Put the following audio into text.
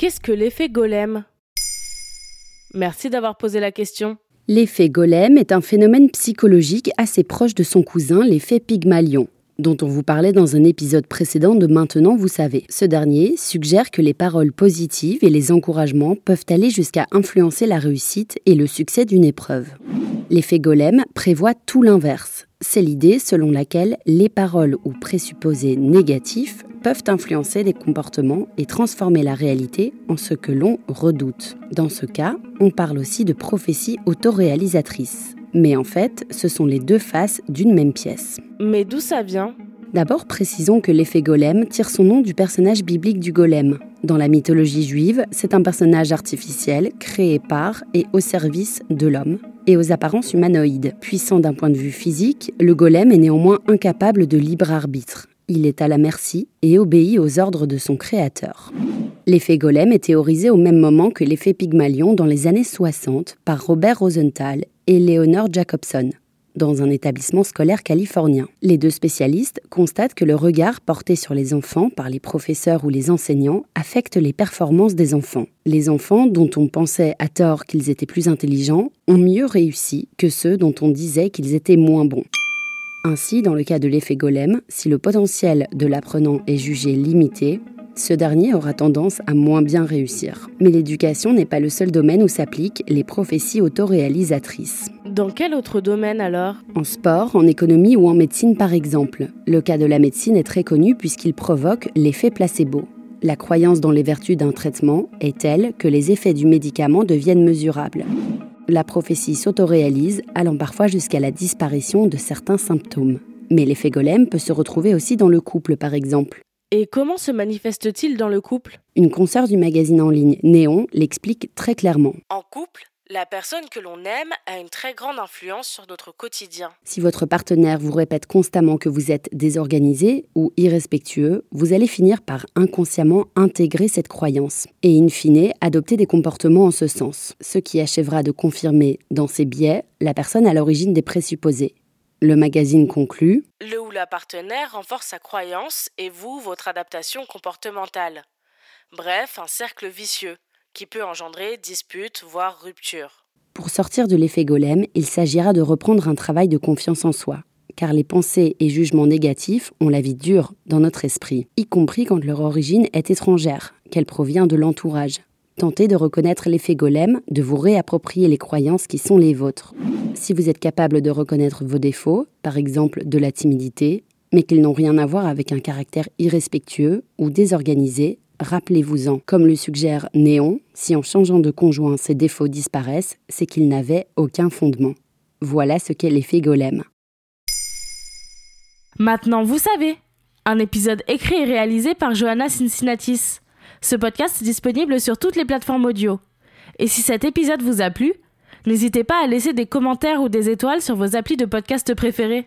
Qu'est-ce que l'effet golem? Merci d'avoir posé la question. L'effet golem est un phénomène psychologique assez proche de son cousin, l'effet Pygmalion dont on vous parlait dans un épisode précédent de Maintenant vous savez. Ce dernier suggère que les paroles positives et les encouragements peuvent aller jusqu'à influencer la réussite et le succès d'une épreuve. L'effet golem prévoit tout l'inverse. C'est l'idée selon laquelle les paroles ou présupposés négatifs peuvent influencer les comportements et transformer la réalité en ce que l'on redoute. Dans ce cas, on parle aussi de prophétie autoréalisatrice. Mais en fait, ce sont les deux faces d'une même pièce. Mais d'où ça vient? D'abord, précisons que l'effet golem tire son nom du personnage biblique du golem. Dans la mythologie juive, c'est un personnage artificiel créé par et au service de l'homme et aux apparences humanoïdes. Puissant d'un point de vue physique, le golem est néanmoins incapable de libre arbitre. Il est à la merci et obéit aux ordres de son créateur. L'effet golem est théorisé au même moment que l'effet Pygmalion dans les années 60 par Robert Rosenthal et Leonard Jacobson dans un établissement scolaire californien. Les deux spécialistes constatent que le regard porté sur les enfants par les professeurs ou les enseignants affecte les performances des enfants. Les enfants dont on pensait à tort qu'ils étaient plus intelligents ont mieux réussi que ceux dont on disait qu'ils étaient moins bons. Ainsi, dans le cas de l'effet golem, si le potentiel de l'apprenant est jugé limité, ce dernier aura tendance à moins bien réussir. Mais l'éducation n'est pas le seul domaine où s'appliquent les prophéties autoréalisatrices. Dans quel autre domaine alors? En sport, en économie ou en médecine par exemple. Le cas de la médecine est très connu puisqu'il provoque l'effet placebo. La croyance dans les vertus d'un traitement est telle que les effets du médicament deviennent mesurables. La prophétie s'autoréalise, allant parfois jusqu'à la disparition de certains symptômes. Mais l'effet golem peut se retrouver aussi dans le couple par exemple. Et comment se manifeste-t-il dans le couple? Une consoeur du magazine en ligne Néon l'explique très clairement. En couple, la personne que l'on aime a une très grande influence sur notre quotidien. Si votre partenaire vous répète constamment que vous êtes désorganisé ou irrespectueux, vous allez finir par inconsciemment intégrer cette croyance et in fine adopter des comportements en ce sens, ce qui achèvera de confirmer dans ses biais la personne à l'origine des présupposés le magazine conclut Le ou la partenaire renforce sa croyance et vous, votre adaptation comportementale. Bref, un cercle vicieux qui peut engendrer disputes, voire rupture. Pour sortir de l'effet golem, il s'agira de reprendre un travail de confiance en soi, car les pensées et jugements négatifs ont la vie dure dans notre esprit, y compris quand leur origine est étrangère, qu'elle provient de l'entourage. Tentez de reconnaître l'effet golem, de vous réapproprier les croyances qui sont les vôtres. Si vous êtes capable de reconnaître vos défauts, par exemple de la timidité, mais qu'ils n'ont rien à voir avec un caractère irrespectueux ou désorganisé, rappelez-vous-en. Comme le suggère Néon, si en changeant de conjoint ces défauts disparaissent, c'est qu'ils n'avaient aucun fondement. Voilà ce qu'est l'effet golem. Maintenant vous savez Un épisode écrit et réalisé par Johanna Cincinnatis. Ce podcast est disponible sur toutes les plateformes audio. Et si cet épisode vous a plu, n'hésitez pas à laisser des commentaires ou des étoiles sur vos applis de podcast préférés.